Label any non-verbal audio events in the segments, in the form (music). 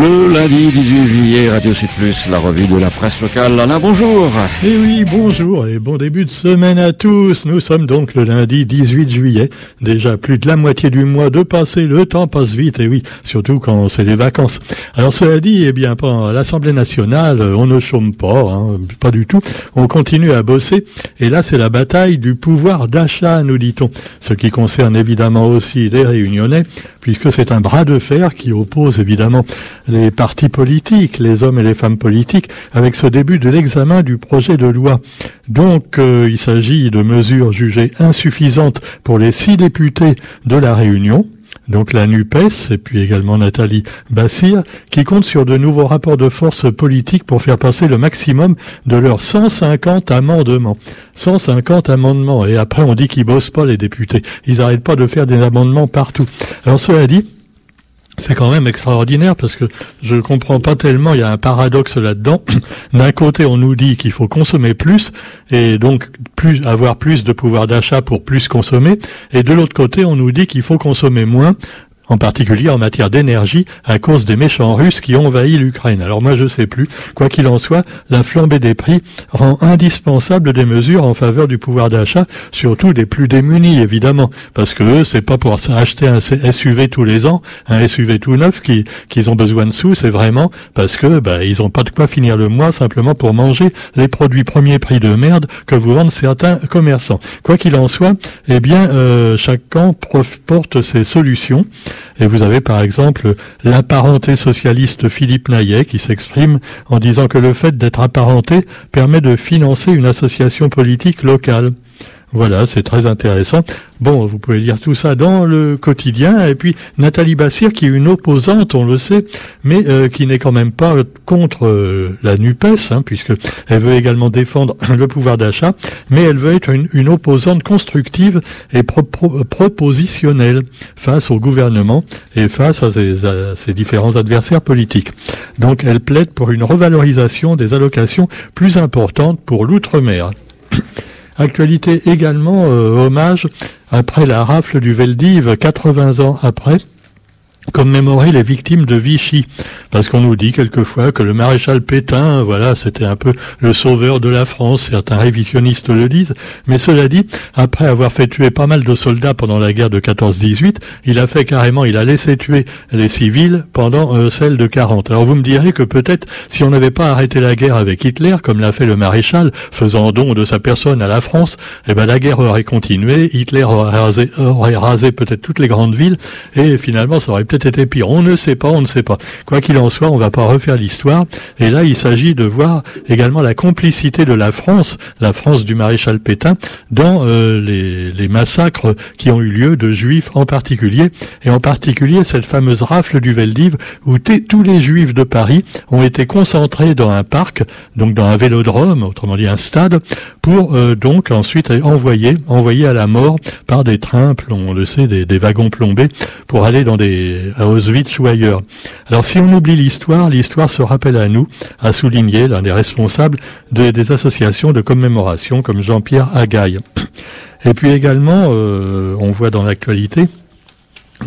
Le lundi 18 juillet, Radio Sud la revue de la presse locale. Alain, bonjour. Et eh oui, bonjour et bon début de semaine à tous. Nous sommes donc le lundi 18 juillet. Déjà plus de la moitié du mois de passé. Le temps passe vite, et oui, surtout quand c'est les vacances. Alors cela dit, eh bien, à l'Assemblée nationale, on ne chôme pas, hein, pas du tout. On continue à bosser. Et là, c'est la bataille du pouvoir d'achat, nous dit-on. Ce qui concerne évidemment aussi les réunionnais, puisque c'est un bras de fer qui oppose évidemment les partis politiques, les hommes et les femmes politiques, avec ce début de l'examen du projet de loi. Donc euh, il s'agit de mesures jugées insuffisantes pour les six députés de la Réunion, donc la NUPES et puis également Nathalie Bassir, qui compte sur de nouveaux rapports de force politique pour faire passer le maximum de leurs 150 amendements. 150 amendements. Et après, on dit qu'ils bossent pas, les députés. Ils n'arrêtent pas de faire des amendements partout. Alors, cela dit, c'est quand même extraordinaire parce que je ne comprends pas tellement, il y a un paradoxe là-dedans. (clears throat) D'un côté, on nous dit qu'il faut consommer plus et donc plus avoir plus de pouvoir d'achat pour plus consommer et de l'autre côté, on nous dit qu'il faut consommer moins en particulier en matière d'énergie, à cause des méchants russes qui ont envahi l'Ukraine. Alors moi je sais plus. Quoi qu'il en soit, la flambée des prix rend indispensable des mesures en faveur du pouvoir d'achat, surtout des plus démunis évidemment, parce que eux c'est pas pour acheter un SUV tous les ans, un SUV tout neuf qui qu'ils ont besoin de sous, c'est vraiment parce que bah, ils ont pas de quoi finir le mois simplement pour manger les produits premier prix de merde que vous vendent certains commerçants. Quoi qu'il en soit, eh bien euh, camp porte ses solutions. Et vous avez par exemple l'apparenté socialiste Philippe Naillet qui s'exprime en disant que le fait d'être apparenté permet de financer une association politique locale. Voilà, c'est très intéressant. Bon, vous pouvez lire tout ça dans le quotidien. Et puis Nathalie Bassir, qui est une opposante, on le sait, mais euh, qui n'est quand même pas contre euh, la Nupes, hein, puisque elle veut également défendre (laughs) le pouvoir d'achat, mais elle veut être une, opposante constructive et propositionnelle face au gouvernement et face à ses, à ses différents adversaires politiques. Donc, elle plaide pour une revalorisation des allocations plus importantes pour l'outre-mer. Actualité également, euh, hommage après la rafle du Veldiv, 80 ans après, commémorer les victimes de Vichy, parce qu'on nous dit quelquefois que le maréchal Pétain, voilà, c'était un peu le sauveur de la France, certains révisionnistes le disent, mais cela dit, après avoir fait tuer pas mal de soldats pendant la guerre de 14-18, il a fait carrément, il a laissé tuer les civils pendant euh, celle de 40. Alors vous me direz que peut-être si on n'avait pas arrêté la guerre avec Hitler, comme l'a fait le maréchal, faisant don de sa personne à la France, eh ben la guerre aurait continué, Hitler aurait rasé, aurait rasé peut-être toutes les grandes villes, et finalement ça aurait pire. On ne sait pas, on ne sait pas. Quoi qu'il en soit, on ne va pas refaire l'histoire. Et là, il s'agit de voir également la complicité de la France, la France du maréchal Pétain, dans euh, les, massacres qui ont eu lieu de juifs en particulier, et en particulier cette fameuse rafle du Veldiv où tous les juifs de Paris ont été concentrés dans un parc, donc dans un vélodrome, autrement dit un stade, pour euh, donc ensuite envoyer, envoyer à la mort par des trains, on le sait, des wagons plombés, pour aller dans des à ou ailleurs. Alors si on oublie l'histoire, l'histoire se rappelle à nous, a souligné l'un des responsables des associations de commémoration comme Jean-Pierre Agaille. Et puis également, euh, on voit dans l'actualité,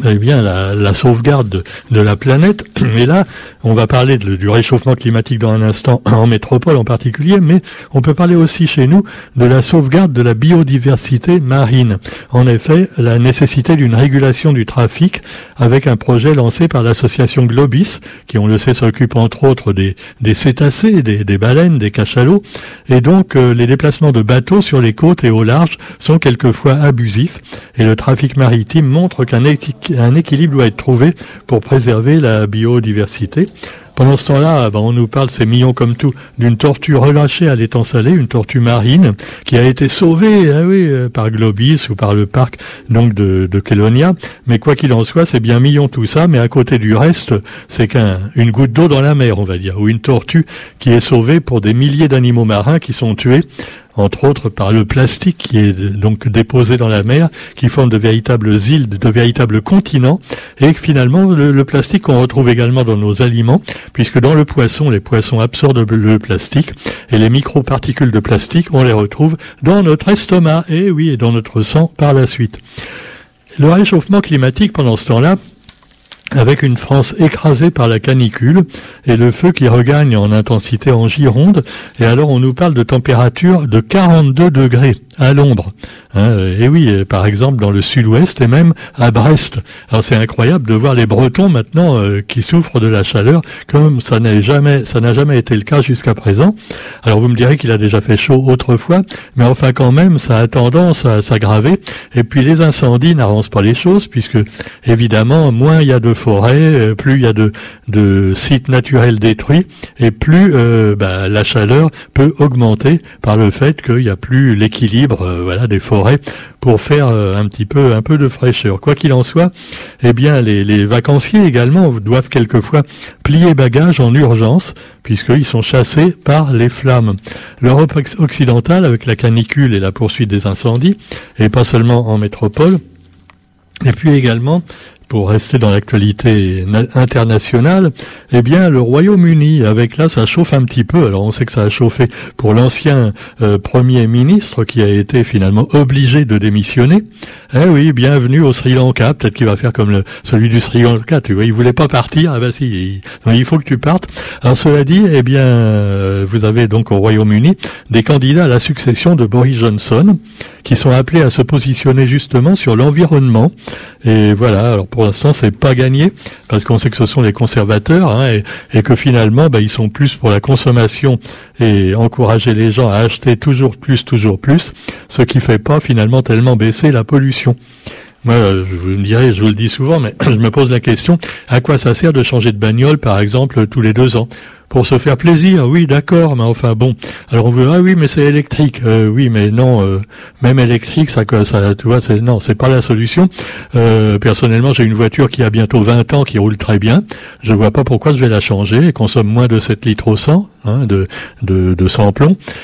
eh bien, la, sauvegarde de, la planète. (clears throat) Et là, on va parler du réchauffement climatique dans un instant, (clears throat) en métropole en particulier, mais on peut parler aussi chez nous de la sauvegarde de la biodiversité marine. En effet, la nécessité d'une régulation du trafic avec un projet lancé par l'association Globis, qui, on le sait, s'occupe entre autres des, cétacés, des, baleines, des cachalots. Et donc, euh, les déplacements de bateaux sur les côtes et au large sont quelquefois abusifs. Et le trafic maritime montre qu'un un équilibre doit être trouvé pour préserver la biodiversité. Pendant ce temps-là, ben, on nous parle, c'est millions comme tout, d'une tortue relâchée à l'étang salé, une tortue marine, qui a été sauvée, ah oui, euh, par Globis ou par le parc donc de, de Kelonia. Mais quoi qu'il en soit, c'est bien millions tout ça, mais à côté du reste, c'est qu'une goutte d'eau dans la mer, on va dire, ou une tortue qui est sauvée pour des milliers d'animaux marins qui sont tués entre autres par le plastique qui est donc déposé dans la mer, qui forme de véritables îles, de véritables continents, et finalement le, plastique qu'on retrouve également dans nos aliments, puisque dans le poisson, les poissons absorbent le plastique, et les microparticules de plastique, on les retrouve dans notre estomac, et oui, et dans notre sang par la suite. Le réchauffement climatique pendant ce temps-là, avec une France écrasée par la canicule et le feu qui regagne en intensité en Gironde. Et alors on nous parle de température de 42 degrés à l'ombre. Hein, et oui, par exemple dans le sud-ouest et même à Brest. Alors c'est incroyable de voir les Bretons maintenant euh, qui souffrent de la chaleur comme ça n'a jamais jamais été le cas jusqu'à présent. Alors vous me direz qu'il a déjà fait chaud autrefois, mais enfin quand même ça a tendance à s'aggraver. Et puis les incendies n'arrangent pas les choses puisque évidemment moins il y a de forêts, euh, plus il y a de, de sites naturels détruits et plus euh, bah, la chaleur peut augmenter par le fait qu'il n'y a plus l'équilibre voilà des forêts pour faire euh, un petit peu un peu de fraîcheur. Quoi qu'il en soit, eh bien les, les vacanciers également doivent quelquefois plier bagages en urgence puisqu'ils sont chassés par les flammes. L'Europe occidentale, avec la canicule et la poursuite des incendies, et pas seulement en métropole, et puis également pour rester dans l'actualité internationale, eh bien le Royaume-Uni, avec là, ça chauffe un petit peu. Alors on sait que ça a chauffé pour l'ancien euh, Premier ministre qui a été finalement obligé de démissionner. Eh oui, bienvenue au Sri Lanka. Peut-être qu'il va faire comme le, celui du Sri Lanka. Tu vois, il voulait pas partir. Ah ben si, il, faut que tu partes. Alors cela dit, eh bien, euh, vous avez donc au Royaume-Uni des candidats à la succession de Boris Johnson qui sont appelés à se positionner justement sur l'environnement. Et voilà, alors pour l'instant c'est pas gagné parce qu'on sait que ce sont les conservateurs hein, et, que finalement bah, ils sont plus pour la consommation et encourager les gens à acheter toujours plus, toujours plus, ce qui fait pas finalement tellement baisser la pollution. Moi, je vous le dirais, je vous le dis souvent, mais (clears throat) je me pose la question, à quoi ça sert de changer de bagnole, par exemple, tous les deux ans? Pour se faire plaisir, oui, d'accord, mais enfin bon. Alors on veut ah oui, mais c'est électrique, euh, oui, mais non, euh, même électrique, ça, ça, tu vois, c'est non, c'est pas la solution. Euh, personnellement, j'ai une voiture qui a bientôt 20 ans, qui roule très bien. Je vois pas pourquoi je vais la changer et consomme moins de 7 litres au 100 hein, de, de, de.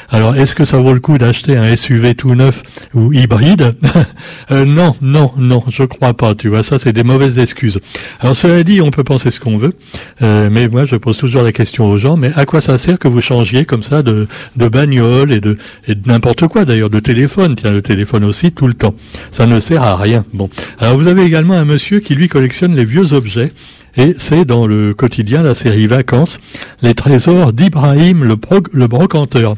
Alors est-ce que ça vaut le coup d'acheter un SUV tout neuf ou hybride (laughs) Non, non, non, je crois pas. Tu vois, ça c'est des mauvaises excuses. Alors cela dit, on peut penser ce qu'on veut, mais moi je pose toujours la question aux mais à quoi ça sert que vous changiez comme ça de, de bagnole et de, n'importe quoi d'ailleurs, de téléphone, tiens, le téléphone aussi, tout le temps. Ça ne sert à rien. Bon. Alors vous avez également un monsieur qui lui collectionne les vieux objets. Et c'est dans le quotidien, la série Vacances, les trésors d'Ibrahim le, le brocanteur.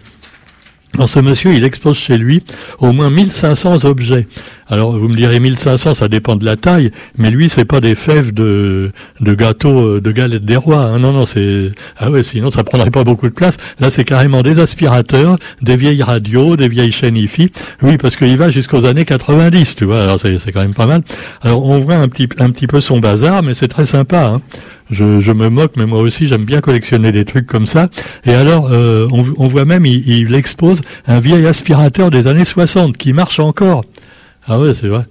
Dans ce monsieur, il expose chez lui au moins 1500 objets. Alors vous me direz 1500, ça dépend de la taille, mais lui c'est pas des fèves de de gâteaux euh, de galettes des rois. Hein. Non non, c'est ah ouais, sinon ça prendrait pas beaucoup de place. Là c'est carrément des aspirateurs, des vieilles radios, des vieilles chaînes IFI. Oui, parce qu'il va jusqu'aux années 90, tu vois. Alors c'est quand même pas mal. Alors on voit un petit un petit peu son bazar, mais c'est très sympa. Hein. Je, me moque, mais moi aussi j'aime bien collectionner des trucs comme ça. Et alors, euh, on, on, voit même, il, il expose un vieil aspirateur des années 60 qui marche encore. Ah ouais, c'est vrai.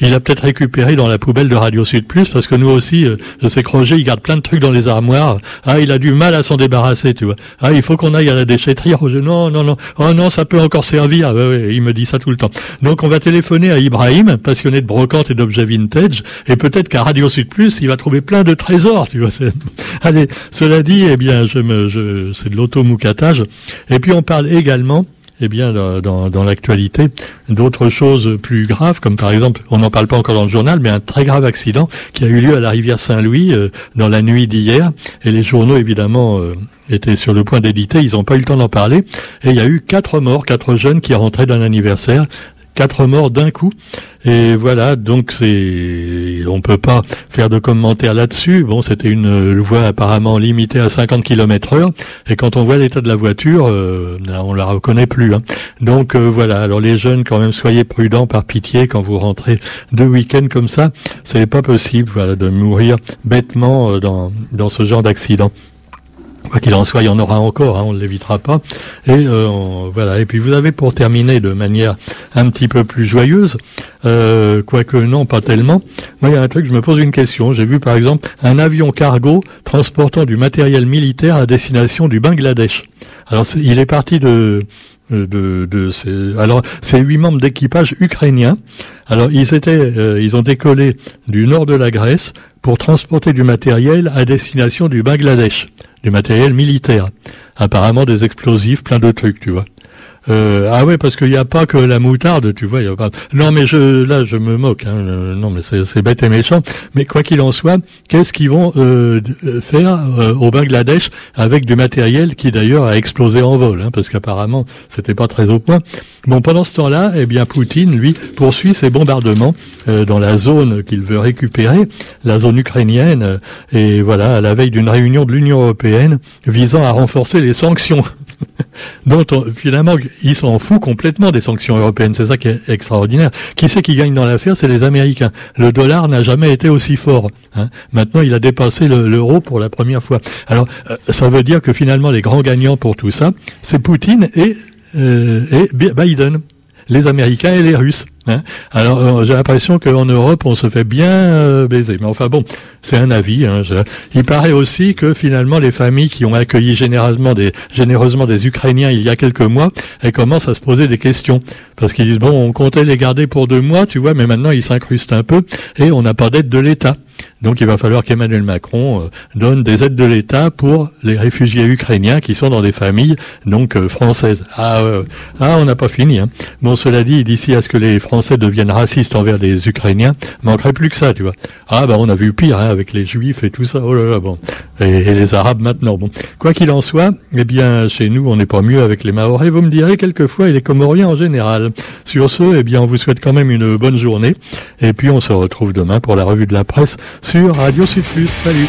Il a peut-être récupéré dans la poubelle de Radio Sud Plus, parce que nous aussi, je sais que Roger, il garde plein de trucs dans les armoires. Ah, il a du mal à s'en débarrasser, tu vois. Ah, il faut qu'on aille à la déchetterie, Roger. Non, non, non. Oh non, ça peut encore servir. Il me dit ça tout le temps. Donc, on va téléphoner à Ibrahim, passionné de brocante et d'objets vintage, et peut-être qu'à Radio Sud Plus, il va trouver plein de trésors, tu vois. (laughs) Allez, cela dit, eh bien, je me, je, c'est de l'automoucatage. Et puis, on parle également eh bien, dans, l'actualité, d'autres choses plus graves, comme par exemple, on n'en parle pas encore dans le journal, mais un très grave accident qui a eu lieu à la rivière Saint-Louis euh, dans la nuit d'hier. Et les journaux, évidemment, euh, étaient sur le point d'éditer, ils n'ont pas eu le temps d'en parler. Et il y a eu quatre morts, quatre jeunes qui rentraient d'un anniversaire quatre morts d'un coup. Et voilà, donc c'est, on peut pas faire de commentaires là-dessus. Bon, c'était une voie apparemment limitée à 50 km heure. Et quand on voit l'état de la voiture, euh, on la reconnaît plus. Hein. Donc euh, voilà. Alors les jeunes, quand même, soyez prudents par pitié quand vous rentrez de week-end comme ça. C'est pas possible, voilà, de mourir bêtement euh, dans dans ce genre d'accident. Quoi qu'il en soit, il y en aura encore, hein, on ne l'évitera pas. Et euh, voilà. Et puis vous avez pour terminer de manière un petit peu plus joyeuse, euh, quoique non, pas tellement. Moi, il y a un truc, je me pose une question. J'ai vu par exemple un avion cargo transportant du matériel militaire à destination du Bangladesh. Alors il est parti de de, de ces, alors c'est huit membres d'équipage ukrainiens. Alors ils étaient, euh, ils ont décollé du nord de la Grèce pour transporter du matériel à destination du Bangladesh du matériel militaire. Apparemment des explosifs, plein de trucs, tu vois. Euh, ah ouais, parce qu'il n'y a pas que la moutarde, tu vois. Y a pas... Non, mais je, là, je me moque. Hein. Euh, non, mais c'est bête et méchant. Mais quoi qu'il en soit, qu'est-ce qu'ils vont euh, faire au Bangladesh avec du matériel qui d'ailleurs a explosé en vol, hein, parce qu'apparemment, c'était pas très au point. Bon, pendant ce temps-là, eh bien, Poutine, lui, poursuit ses bombardements dans la zone qu'il veut récupérer, la zone ukrainienne, et voilà, à la veille d'une réunion de l'Union européenne visant à renforcer les sanctions. (laughs) dont finalement ils s'en foutent complètement des sanctions européennes. C'est ça qui est extraordinaire. Qui c'est qui gagne dans l'affaire C'est les Américains. Le dollar n'a jamais été aussi fort. Hein. Maintenant, il a dépassé l'euro pour la première fois. Alors, euh, ça veut dire que finalement, les grands gagnants pour tout ça, c'est Poutine et, euh, et Biden les Américains et les Russes. Hein. Alors euh, j'ai l'impression qu'en Europe on se fait bien euh, baiser. Mais enfin bon, c'est un avis. Hein, Il paraît aussi que finalement les familles qui ont accueilli généreusement des, généreusement des Ukrainiens il y a quelques mois, elles commencent à se poser des questions parce qu'ils disent bon on comptait les garder pour deux mois, tu vois, mais maintenant ils s'incrustent un peu et on n'a pas d'aide de l'État. Donc il va falloir qu'Emmanuel Macron euh, donne des aides de l'État pour les réfugiés ukrainiens qui sont dans des familles donc euh, françaises. Ah, ah on n'a pas fini. Hein. Bon, cela dit, d'ici à ce que les Français deviennent racistes envers les Ukrainiens, manquerait plus que ça, tu vois. Ah bah on a vu pire hein, avec les Juifs et tout ça. Oh là là, bon. Et, les Arabes maintenant. Bon, quoi qu'il en soit, eh bien chez nous on n'est pas mieux avec les Maoris. Vous me direz quelquefois et les Comoriens en général. Sur ce, eh bien on vous souhaite quand même une bonne journée. Et puis on se retrouve demain pour la revue de la presse Radio Sud Plus. Salut